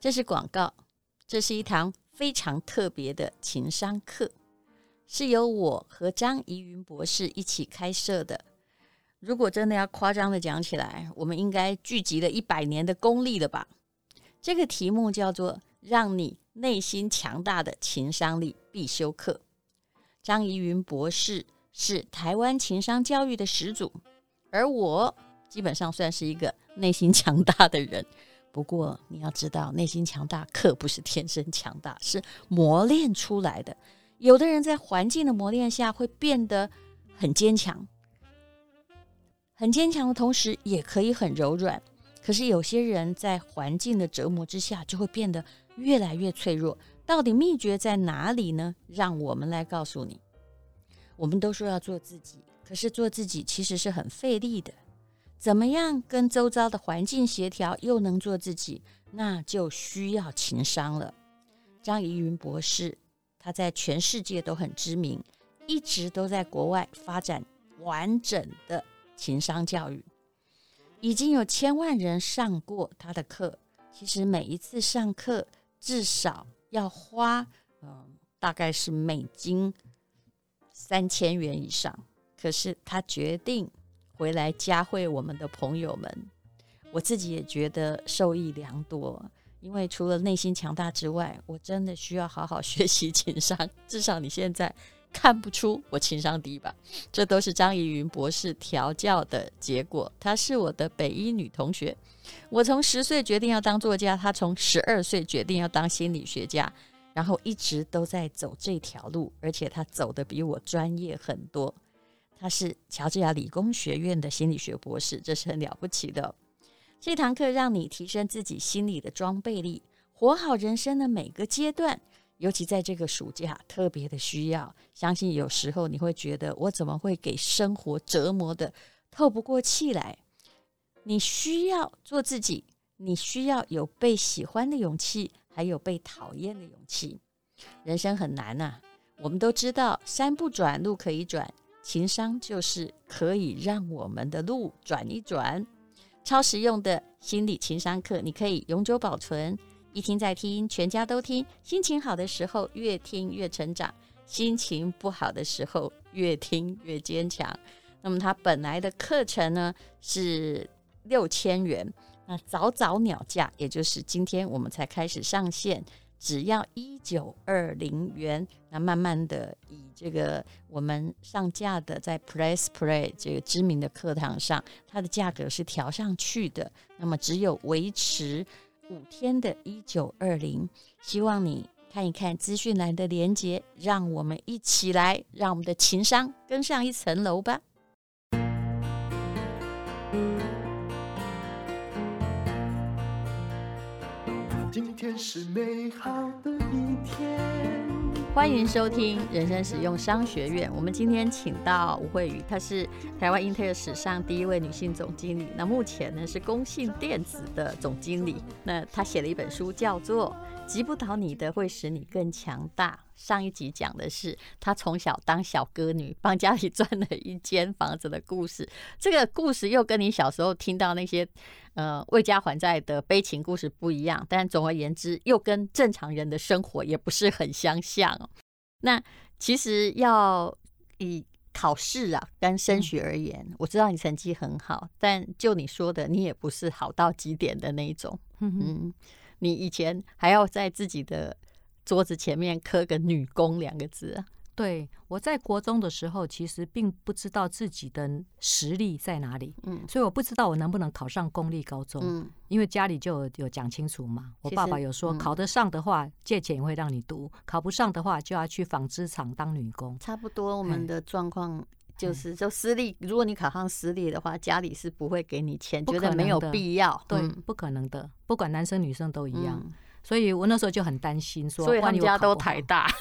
这是广告，这是一堂非常特别的情商课，是由我和张怡云博士一起开设的。如果真的要夸张的讲起来，我们应该聚集了一百年的功力了吧？这个题目叫做“让你内心强大的情商力必修课”。张怡云博士是台湾情商教育的始祖，而我基本上算是一个内心强大的人。不过你要知道，内心强大可不是天生强大，是磨练出来的。有的人在环境的磨练下会变得很坚强。很坚强的同时，也可以很柔软。可是有些人在环境的折磨之下，就会变得越来越脆弱。到底秘诀在哪里呢？让我们来告诉你。我们都说要做自己，可是做自己其实是很费力的。怎么样跟周遭的环境协调，又能做自己，那就需要情商了。张怡云博士，他在全世界都很知名，一直都在国外发展完整的。情商教育已经有千万人上过他的课。其实每一次上课至少要花，嗯，大概是美金三千元以上。可是他决定回来教会我们的朋友们，我自己也觉得受益良多。因为除了内心强大之外，我真的需要好好学习情商。至少你现在。看不出我情商低吧？这都是张怡云博士调教的结果。她是我的北一女同学。我从十岁决定要当作家，她从十二岁决定要当心理学家，然后一直都在走这条路，而且她走得比我专业很多。他是乔治亚理工学院的心理学博士，这是很了不起的。这堂课让你提升自己心理的装备力，活好人生的每个阶段。尤其在这个暑假，特别的需要。相信有时候你会觉得，我怎么会给生活折磨得透不过气来？你需要做自己，你需要有被喜欢的勇气，还有被讨厌的勇气。人生很难呐，我们都知道，山不转路可以转，情商就是可以让我们的路转一转。超实用的心理情商课，你可以永久保存。一听再听，全家都听。心情好的时候，越听越成长；心情不好的时候，越听越坚强。那么，它本来的课程呢是六千元，那早早鸟价，也就是今天我们才开始上线，只要一九二零元。那慢慢的，以这个我们上架的在 Press Play 这个知名的课堂上，它的价格是调上去的。那么，只有维持。五天的一九二零，希望你看一看资讯栏的连接，让我们一起来，让我们的情商更上一层楼吧。今天是美好的一天。欢迎收听人生实用商学院。我们今天请到吴慧宇，她是台湾英特尔史上第一位女性总经理。那目前呢是公信电子的总经理。那她写了一本书，叫做《击不倒你的会使你更强大》。上一集讲的是她从小当小歌女，帮家里赚了一间房子的故事。这个故事又跟你小时候听到那些呃为家还债的悲情故事不一样，但总而言之，又跟正常人的生活也不是很相像。那其实要以考试啊跟升学而言，嗯，我知道你成绩很好，但就你说的，你也不是好到极点的那一种。嗯，你以前还要在自己的桌子前面刻个“女工”两个字。对，我在国中的时候，其实并不知道自己的实力在哪里，嗯，所以我不知道我能不能考上公立高中，嗯，因为家里就有有讲清楚嘛，我爸爸有说，考得上的话，借钱会让你读，考不上的话，就要去纺织厂当女工。差不多，我们的状况就是，就私立，如果你考上私立的话，家里是不会给你钱，觉得没有必要，对，不可能的，不管男生女生都一样。所以我那时候就很担心，说，所以他们家都台大。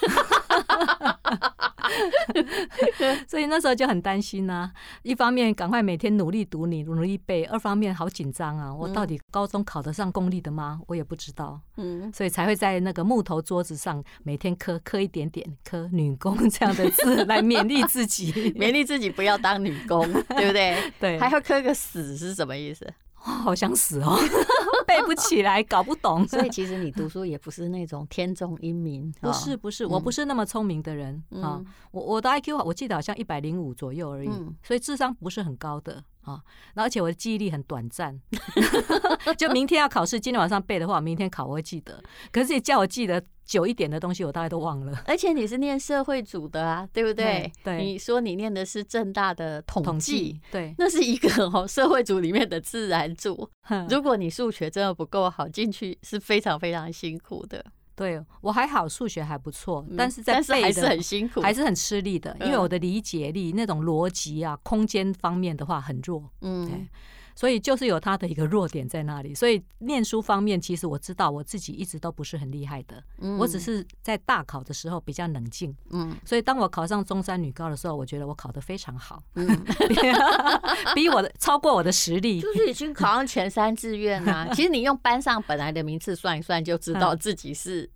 所以那时候就很担心呐、啊，一方面赶快每天努力读，你努力背；二方面好紧张啊，我到底高中考得上公立的吗？我也不知道。嗯，所以才会在那个木头桌子上每天刻刻一点点，刻女工这样的字来勉励自己，勉励自己不要当女工，对不对？对，还要刻个死是什么意思？好想死哦，背不起来，搞不懂。所以其实你读书也不是那种天纵英明，不是不是，我不是那么聪明的人啊。我我的 IQ 我记得好像一百零五左右而已，所以智商不是很高的。啊，而且我的记忆力很短暂，就明天要考试，今天晚上背的话，明天考我会记得。可是你叫我记得久一点的东西，我大概都忘了。而且你是念社会组的啊，对不对？对，你说你念的是正大的统计，对，那是一个哦社会组里面的自然组。如果你数学真的不够好，进去是非常非常辛苦的。对我还好，数学还不错，但是在背的还是很辛苦，还是很吃力的，因为我的理解力、那种逻辑啊、空间方面的话很弱。嗯。所以就是有他的一个弱点在那里，所以念书方面，其实我知道我自己一直都不是很厉害的，我只是在大考的时候比较冷静，嗯，所以当我考上中山女高的时候，我觉得我考得非常好，嗯，比我的超过我的实力，就是已经考上前三志愿啊。其实你用班上本来的名次算一算，就知道自己是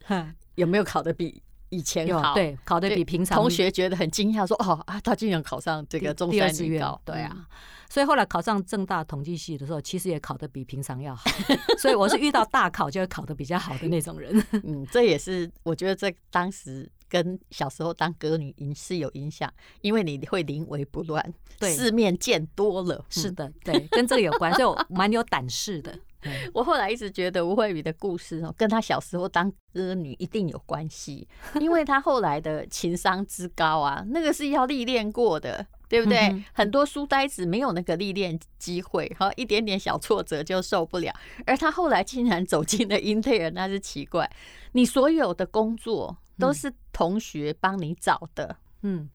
有没有考得比以前好，对，考得比平常。同学觉得很惊讶，说哦啊，他竟然考上这个中山女高，对啊。所以后来考上正大统计系的时候，其实也考得比平常要好。所以我是遇到大考就会考得比较好的那种人。嗯，这也是我觉得这当时跟小时候当歌女是有影响，因为你会临危不乱，对，世面见多了。是的，对，跟这个有关，所以我蛮有胆识的。我后来一直觉得吴慧宇的故事哦，跟他小时候当歌女一定有关系，因为他后来的情商之高啊，那个是要历练过的。对不对？很多书呆子没有那个历练机会，哈，一点点小挫折就受不了。而他后来竟然走进了英特尔，那是奇怪。你所有的工作都是同学帮你找的，嗯，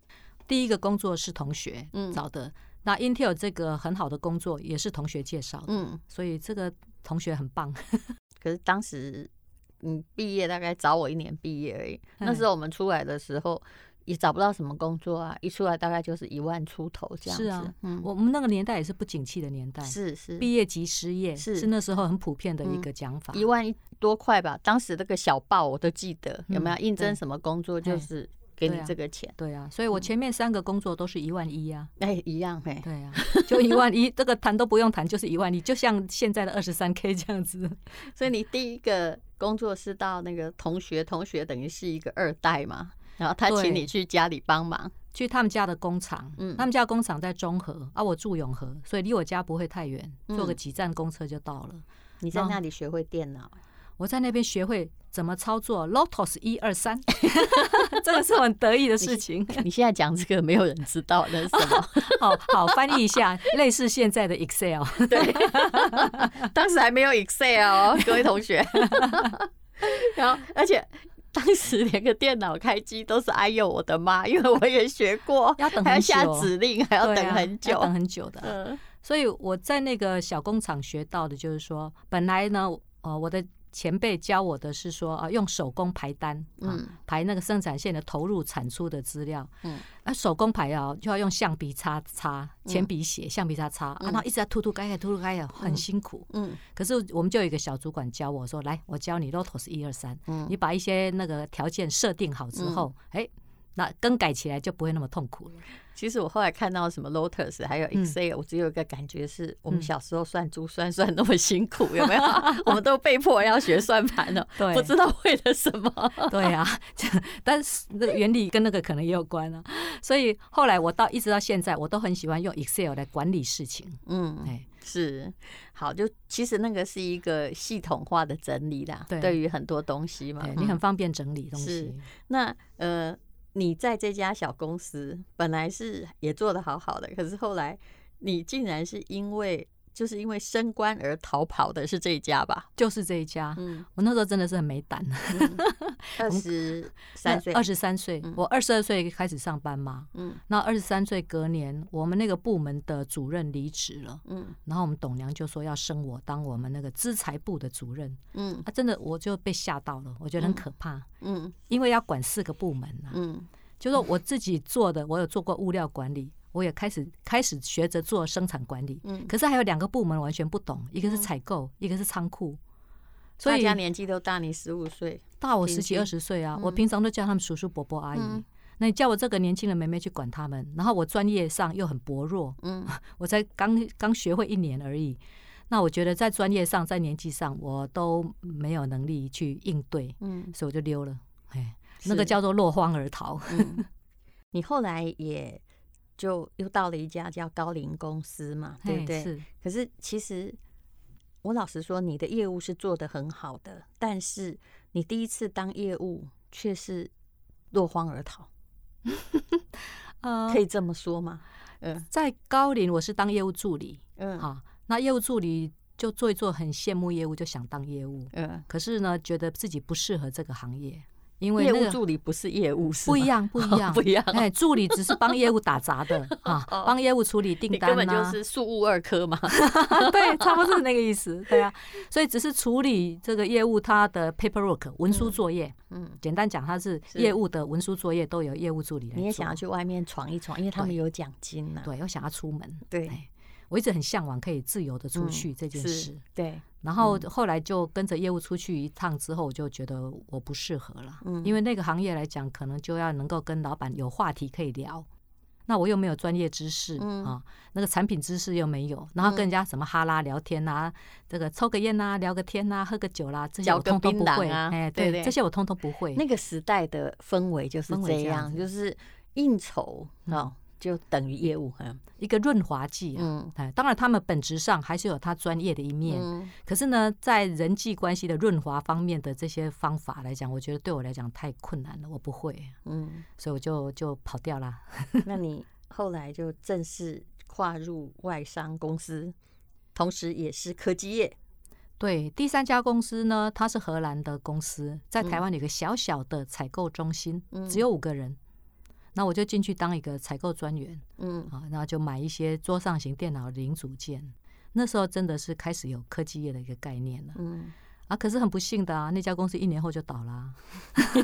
第一个工作是同学找的。那英特尔这个很好的工作也是同学介绍的，嗯，所以这个同学很棒。可是当时你毕业大概早我一年毕业而已，那时候我们出来的时候。也找不到什么工作啊，一出来大概就是一万出头这样子。是啊，嗯，我们那个年代也是不景气的年代，是是，毕业即失业，是是那时候很普遍的一个讲法。一万多块吧，当时那个小报我都记得，有没有应征什么工作就是给你这个钱。对啊，所以我前面三个工作都是一万一啊，哎，一样哎，对啊，就一万一，这个谈都不用谈，就是一万一，就像现在的二十三 K 这样子。所以你第一个工作是到那个同学，同学等于是一个二代嘛。然后他请你去家里帮忙，去他们家的工厂。嗯，他们家的工厂在中和，啊，我住永和，所以离我家不会太远，坐个几站公车就到了。你在那里学会电脑？我在那边学会怎么操作 Lotus 一二三，这个是很得意的事情。你现在讲这个没有人知道那是什么？好好翻译一下，类似现在的 Excel。对，当时还没有 Excel 哦，各位同学。然后，而且。当时连个电脑开机都是哎呦我的妈，因为我也学过，要等还要下指令，还要等很久，等很久的。嗯，所以我在那个小工厂学到的就是说，本来呢，呃，我的。前辈教我的是说啊，用手工排单，嗯，排那个生产线的投入产出的资料，嗯，啊，手工排啊，就要用橡皮擦擦，铅笔写，橡皮擦擦，然后一直在涂涂改改，涂涂改改，很辛苦，嗯。可是我们就有一个小主管教我说，来，我教你 Lotus 一二三，嗯，你把一些那个条件设定好之后，哎。那更改起来就不会那么痛苦了。其实我后来看到什么 Lotus 还有 Excel，我只有一个感觉是，我们小时候算珠算算那么辛苦，有没有？我们都被迫要学算盘了，对，不知道为了什么。对呀，但是那个原理跟那个可能也有关啊。所以后来我到一直到现在，我都很喜欢用 Excel 来管理事情。嗯，哎，是好，就其实那个是一个系统化的整理啦。对，对于很多东西嘛，你很方便整理东西。那呃。你在这家小公司本来是也做得好好的，可是后来你竟然是因为。就是因为升官而逃跑的是这一家吧？就是这一家。嗯，我那时候真的是很没胆。二十三岁，二十三岁，我二十二岁开始上班嘛。嗯，那二十三岁隔年，我们那个部门的主任离职了。嗯，然后我们董娘就说要升我当我们那个资财部的主任。嗯，啊，真的我就被吓到了，我觉得很可怕。嗯，因为要管四个部门啊。嗯，就说我自己做的，我有做过物料管理。我也开始开始学着做生产管理，嗯，可是还有两个部门完全不懂，一个是采购，一个是仓库，所以大家年纪都大你十五岁，大我十几二十岁啊。我平常都叫他们叔叔伯伯阿姨，那你叫我这个年轻的妹妹去管他们，然后我专业上又很薄弱，嗯，我才刚刚学会一年而已，那我觉得在专业上，在年纪上，我都没有能力去应对，嗯，所以我就溜了。哎，那个叫做落荒而逃。嗯、你后来也就又到了一家叫高龄公司嘛，对不对？是。可是其实我老实说，你的业务是做得很好的，但是你第一次当业务却是落荒而逃。可以这么说吗？嗯，在高龄我是当业务助理，嗯，好。那业务助理就做一做，很羡慕业务，就想当业务。嗯，可是呢，觉得自己不适合这个行业，因为业务助理不是业务，是不一样，不一 样，不一样。哎，助理只是帮业务打杂的 啊，帮业务处理订单，根本就是庶务二科嘛。对，差不多是那个意思。对啊，所以只是处理这个业务它的 paperwork 文书作业。嗯，简单讲，它是业务的文书作业都有业务助理来。你也想要去外面闯一闯，因为他们有奖金呢。对，又想要出门。对。我一直很向往可以自由的出去这件事，嗯、对。然后后来就跟着业务出去一趟之后，我就觉得我不适合了，嗯，因为那个行业来讲，可能就要能够跟老板有话题可以聊，那我又没有专业知识，嗯啊，那个产品知识又没有，然后跟人家什么哈拉聊天啊，这个抽个烟啊，聊个天啊，喝个酒啦，这些我通通不会啊，哎，对对，这些我通通不会。那个时代的氛围就是这样，就是应酬啊。就等于业务，嗯，一个润滑剂，嗯，哎，当然他们本质上还是有他专业的一面，嗯，可是呢，在人际关系的润滑方面的这些方法来讲，我觉得对我来讲太困难了，我不会，嗯，所以我就就跑掉了。那你后来就正式跨入外商公司，同时也是科技业。对，第三家公司呢，它是荷兰的公司，在台湾有个小小的采购中心，嗯，只有五个人。那我就进去当一个采购专员，嗯，啊，然后就买一些桌上型电脑零组件。那时候真的是开始有科技业的一个概念了，嗯。啊，可是很不幸的啊，那家公司一年后就倒了啊。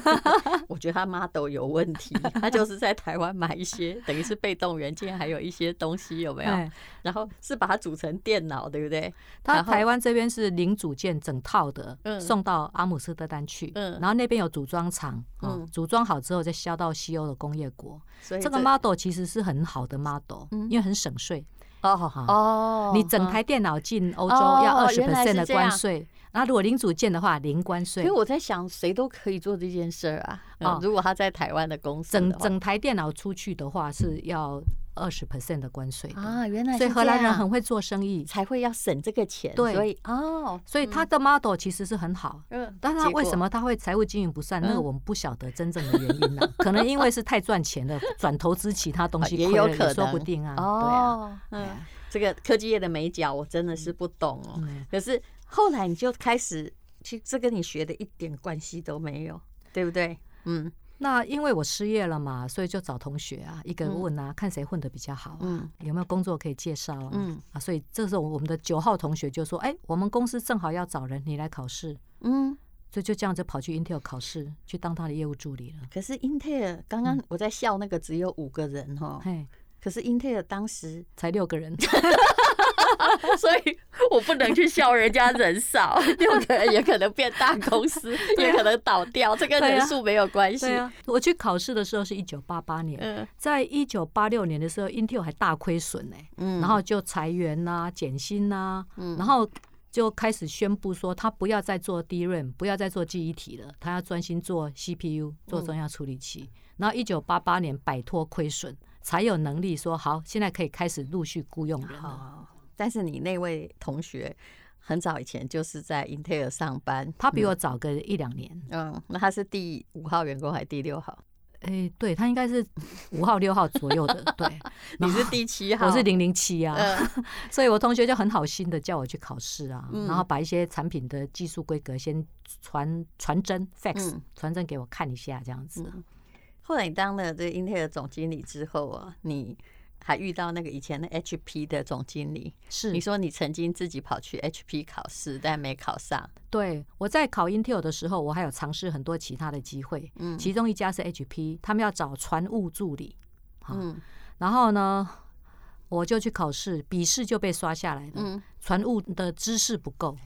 我觉得他 model 有问题，他就是在台湾买一些，等于是被动元件，还有一些东西有没有？然后是把它组成电脑，对不对？他台湾这边是零组件整套的，送到阿姆斯特丹去，然后那边有组装厂，嗯，组装好之后再销到西欧的工业国。所以这个 model 其实是很好的 model，因为很省税。哦，好好哦，你整台电脑进欧洲要二十 percent 的关税。那如果零组件的话，零关税。所以我在想，谁都可以做这件事啊。啊，如果他在台湾的公司，整整台电脑出去的话，是要二十 percent 的关税啊。原来，所以荷兰人很会做生意，才会要省这个钱。对，所以哦，所以他的 model 其实是很好。嗯，但是他为什么他会财务经营不善？那个我们不晓得真正的原因呢？可能因为是太赚钱了，转投资其他东西 也有可能，说不定啊。哦，嗯，这个科技业的美角我真的是不懂哦。可是。后来你就开始，其实这跟你学的一点关系都没有，对不对？嗯，那因为我失业了嘛，所以就找同学啊，一个问啊，看谁混得比较好啊，有没有工作可以介绍啊？嗯啊，所以这时候我们的九号同学就说：“哎，我们公司正好要找人，你来考试。”嗯，所以就这样就跑去 Intel 考试，去当他的业务助理了。可是 Intel 刚刚我在笑那个只有五个人哈，嘿，可是 Intel 当时才六个人。所以我不能去笑人家人少，六个人也可能变大公司，也可能倒掉，这跟人数没有关系。我去考试的时候是一九八八年，在一九八六年的时候，Intel 还大亏损呢，然后就裁员呐、减薪呐，然后就开始宣布说他不要再做 DRAM，不要再做记忆体了，他要专心做 CPU，做中央处理器。然后一九八八年摆脱亏损，才有能力说好，现在可以开始陆续雇佣人了。但是你那位同学很早以前就是在英特尔上班，他比我早个一两年。嗯，那他是第五号员工还是第六号？哎，对，他应该是五号六号左右的。对，你是第七号，我是零零七啊。所以我同学就很好心的叫我去考试啊，然后把一些产品的技术规格先传传真 fax 传真给我看一下，这样子。后来你当了这个英特尔总经理之后啊，你。还遇到那个以前的 HP 的总经理，是。你说你曾经自己跑去 HP 考试，但没考上。对，我在考 Intel 的时候，我还有尝试很多其他的机会，嗯，其中一家是 HP，他们要找船务助理，嗯，然后呢，我就去考试，笔试就被刷下来了，嗯，船务的知识不够。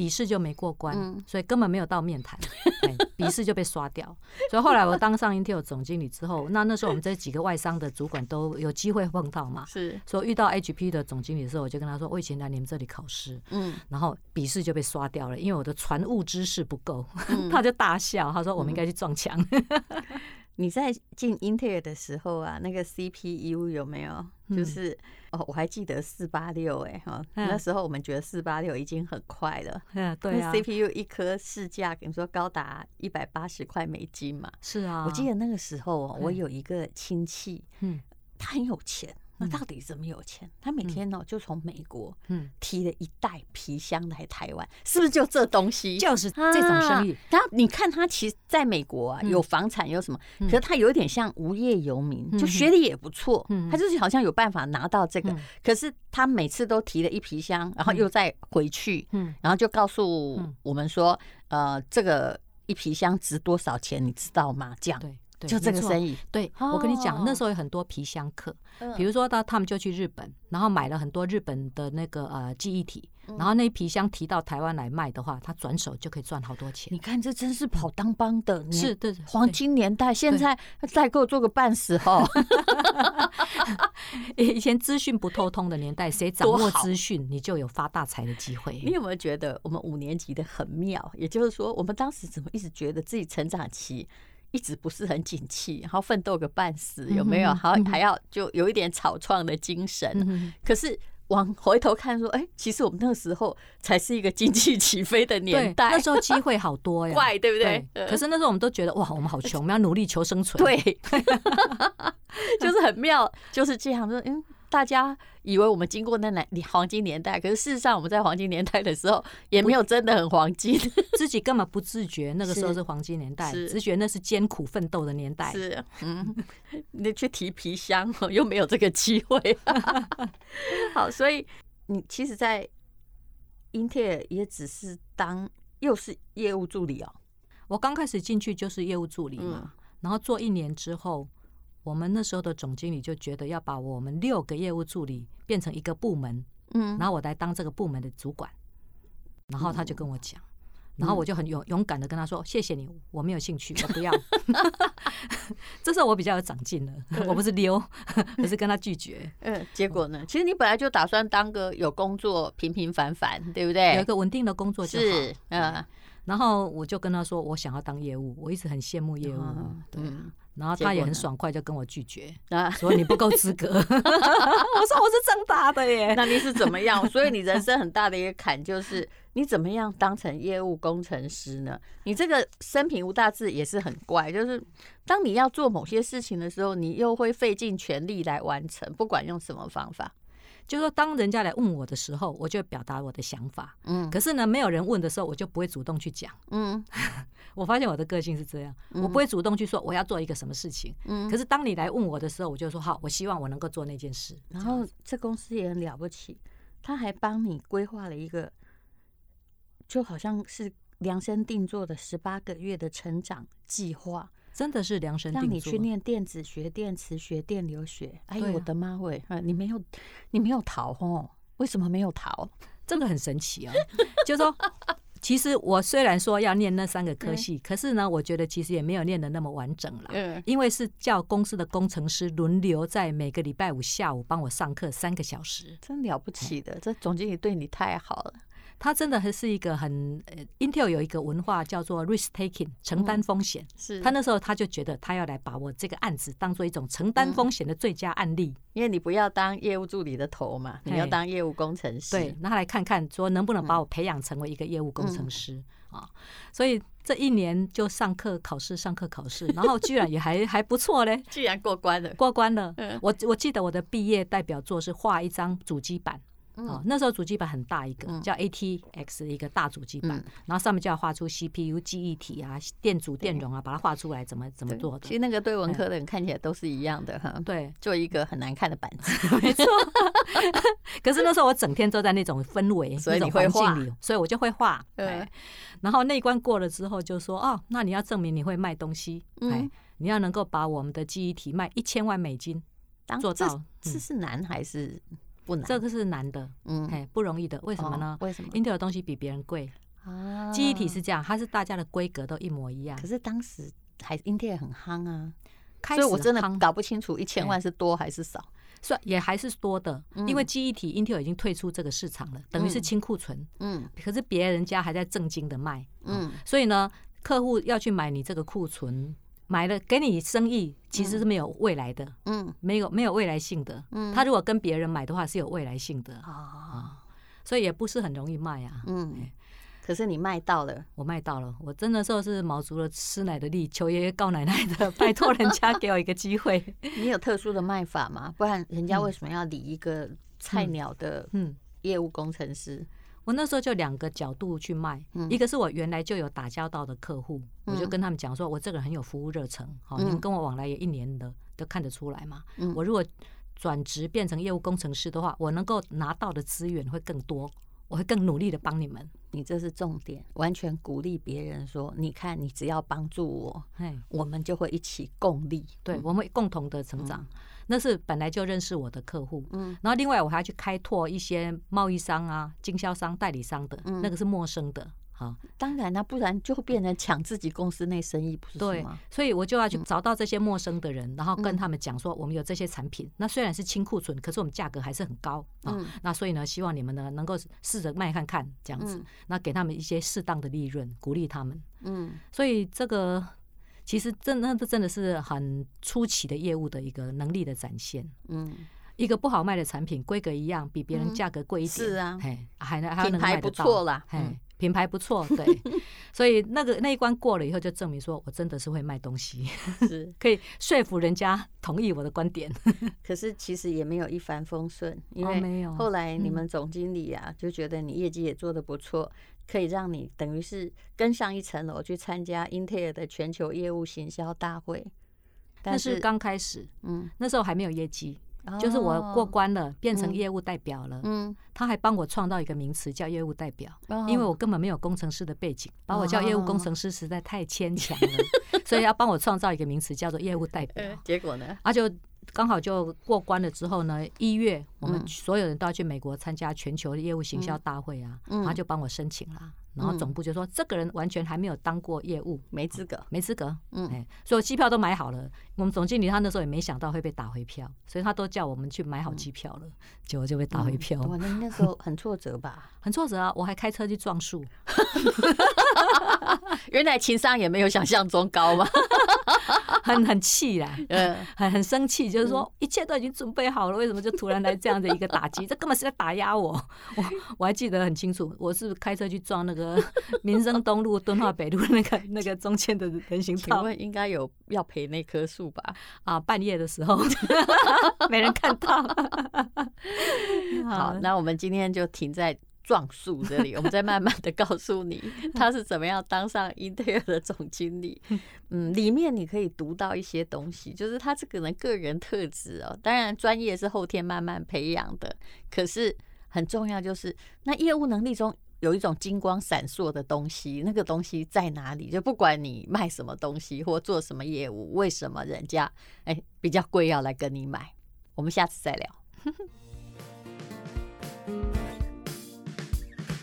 笔试就没过关，所以根本没有到面谈，笔试就被刷掉。所以后来我当上 Intel 总经理之后，那那时候我们这几个外商的主管都有机会碰到嘛，是，所以遇到 HP 的总经理的时候，我就跟他说，我以前来你们这里考试，嗯，然后笔试就被刷掉了，因为我的船务知识不够，他就大笑，他说我们应该去撞墙。你在进英特尔的时候啊，那个 CPU 有没有？就是、嗯、哦，我还记得四八六哎哈，那时候我们觉得四八六已经很快了。嗯，对啊。CPU 一颗市价，比如说高达一百八十块美金嘛。是啊。我记得那个时候哦，我有一个亲戚，嗯，他很有钱。那到底怎么有钱？他每天呢就从美国嗯提了一袋皮箱来台湾，是不是就这东西？就是这种生意。然后你看他其实在美国啊，有房产有什么？可是他有点像无业游民，就学历也不错，他就是好像有办法拿到这个。可是他每次都提了一皮箱，然后又再回去，嗯然后就告诉我们说，呃，这个一皮箱值多少钱，你知道吗？这样。就这个生意，对，我跟你讲，那时候有很多皮箱客，比如说到他们就去日本，然后买了很多日本的那个呃记忆体，然后那皮箱提到台湾来卖的话，他转手就可以赚好多钱。你看，这真是跑当帮的，是对黄金年代。现在代购做个半死哈。以前资讯不透通的年代，谁掌握资讯，你就有发大财的机会。你有没有觉得我们五年级的很妙？也就是说，我们当时怎么一直觉得自己成长期？一直不是很景气，然后奋斗个半死，有没有？还还要就有一点草创的精神。可是往回头看说，哎，其实我们那个时候才是一个经济起飞的年代，那时候机会好多呀，怪对不对？可是那时候我们都觉得哇，我们好穷，我们要努力求生存。对，就是很妙，就是这样说，嗯。大家以为我们经过那年黄金年代，可是事实上我们在黄金年代的时候也没有真的很黄金，自己根本不自觉那个时候是黄金年代，只觉得那是艰苦奋斗的年代。是，嗯，你去提皮箱又没有这个机会。好，所以你其实，在英特尔也只是当又是业务助理哦。我刚开始进去就是业务助理嘛，然后做一年之后。我们那时候的总经理就觉得要把我们六个业务助理变成一个部门，嗯，然后我来当这个部门的主管，然后他就跟我讲，然后我就很勇勇敢的跟他说：“谢谢你，我没有兴趣，我不要。”这时候我比较有长进了，我不是溜，而是跟他拒绝。嗯，结果呢？其实你本来就打算当个有工作平平凡凡，对不对？有一个稳定的工作就好。是，嗯。然后我就跟他说：“我想要当业务，我一直很羡慕业务。”对。然后他也很爽快就跟我拒绝，说你不够资格。我说我是正大的耶，那你是怎么样？所以你人生很大的一个坎就是 你怎么样当成业务工程师呢？你这个生平无大志也是很怪，就是当你要做某些事情的时候，你又会费尽全力来完成，不管用什么方法。就是说，当人家来问我的时候，我就表达我的想法。嗯，可是呢，没有人问的时候，我就不会主动去讲。嗯，我发现我的个性是这样，我不会主动去说我要做一个什么事情。嗯，可是当你来问我的时候，我就说好，我希望我能够做那件事。然后这公司也很了不起，他还帮你规划了一个，就好像是量身定做的十八个月的成长计划。真的是量身定做。让你去念电子学、电磁学、电流学。哎呦，我的妈喂！你没有，你没有逃哦？为什么没有逃？真 的很神奇啊！就是说，其实我虽然说要念那三个科系，可是呢，我觉得其实也没有念的那么完整了。因为是叫公司的工程师轮流在每个礼拜五下午帮我上课三个小时，真了不起的。这总经理对你太好了。他真的还是一个很呃，Intel 有一个文化叫做 risk taking，承担风险。是他那时候他就觉得他要来把我这个案子当做一种承担风险的最佳案例。因为你不要当业务助理的头嘛，你要当业务工程师。对，那他来看看说能不能把我培养成为一个业务工程师啊。所以这一年就上课考试，上课考试，然后居然也还还不错嘞，居然过关了，过关了。我我记得我的毕业代表作是画一张主机板。哦，那时候主机板很大一个，叫 ATX 一个大主机板，然后上面就要画出 CPU 记忆体啊、电阻、电容啊，把它画出来怎么怎么做的。其实那个对文科的人看起来都是一样的哈。对，做一个很难看的板子，没错。可是那时候我整天都在那种氛围、那种环境里，所以我就会画。对。然后那一关过了之后，就说哦，那你要证明你会卖东西，哎，你要能够把我们的记忆体卖一千万美金，做到。这是难还是？这个是难的，嗯，哎，不容易的。为什么呢？为什么？Intel 的东西比别人贵啊，记忆体是这样，它是大家的规格都一模一样。可是当时还 Intel 很夯啊，所以我真的搞不清楚一千万是多还是少。算也还是多的，因为记忆体 Intel 已经退出这个市场了，等于是清库存。嗯，可是别人家还在正经的卖。嗯，所以呢，客户要去买你这个库存。买了给你生意，其实是没有未来的，嗯，没有没有未来性的，嗯，他如果跟别人买的话是有未来性的。啊，所以也不是很容易卖啊，嗯，可是你卖到了，我卖到了，我真的时候是卯足了吃奶的力，求爷爷告奶奶的，拜托人家给我一个机会。你有特殊的卖法吗？不然人家为什么要理一个菜鸟的嗯。业务工程师？我那时候就两个角度去卖，一个是我原来就有打交道的客户，我就跟他们讲说，我这个人很有服务热忱，好，你们跟我往来也一年的，都看得出来嘛。我如果转职变成业务工程师的话，我能够拿到的资源会更多，我会更努力的帮你们。你这是重点，完全鼓励别人说，你看你只要帮助我，我们就会一起共利，对，我们会共同的成长。那是本来就认识我的客户，嗯，然后另外我还要去开拓一些贸易商啊、经销商、代理商的，那个是陌生的，好，当然了，不然就会变成抢自己公司内生意，不是吗？对，所以我就要去找到这些陌生的人，然后跟他们讲说，我们有这些产品，那虽然是清库存，可是我们价格还是很高啊，那所以呢，希望你们呢能够试着卖看看这样子，那给他们一些适当的利润，鼓励他们，嗯，所以这个。其实真的，这真的是很初期的业务的一个能力的展现。嗯，一个不好卖的产品，规格一样，比别人价格贵一点，是啊，嘿，还能还能卖得到品牌不错，对，所以那个那一关过了以后，就证明说我真的是会卖东西，是。可以说服人家同意我的观点。可是其实也没有一帆风顺，因为后来你们总经理啊就觉得你业绩也做得不错。可以让你等于是跟上一层楼去参加英特尔的全球业务行销大会，但是刚开始，嗯，那时候还没有业绩，就是我过关了，变成业务代表了，嗯，他还帮我创造一个名词叫业务代表，因为我根本没有工程师的背景，把我叫业务工程师实在太牵强了，所以要帮我创造一个名词叫做业务代表，结果呢，他就。刚好就过关了之后呢，一月我们所有人都要去美国参加全球的业务行销大会啊，然后就帮我申请了，然后总部就说这个人完全还没有当过业务，没资格，没资格，嗯，所以机票都买好了，我们总经理他那时候也没想到会被打回票，所以他都叫我们去买好机票了，结果就被打回票。哇，那那时候很挫折吧？很挫折啊，我还开车去撞树。原来情商也没有想象中高吗？很很气啦，嗯，很很生气，就是说一切都已经准备好了，为什么就突然来这样的一个打击？这根本是在打压我。我我还记得很清楚，我是开车去撞那个 民生东路、敦化北路那个那个中间的人行道。请问应该有要赔那棵树吧？啊，半夜的时候没人看到。好，那我们今天就停在。撞树这里，我们再慢慢的告诉你 他是怎么样当上英特尔的总经理。嗯，里面你可以读到一些东西，就是他这个人个人特质哦。当然，专业是后天慢慢培养的，可是很重要就是那业务能力中有一种金光闪烁的东西，那个东西在哪里？就不管你卖什么东西或做什么业务，为什么人家哎比较贵要来跟你买？我们下次再聊。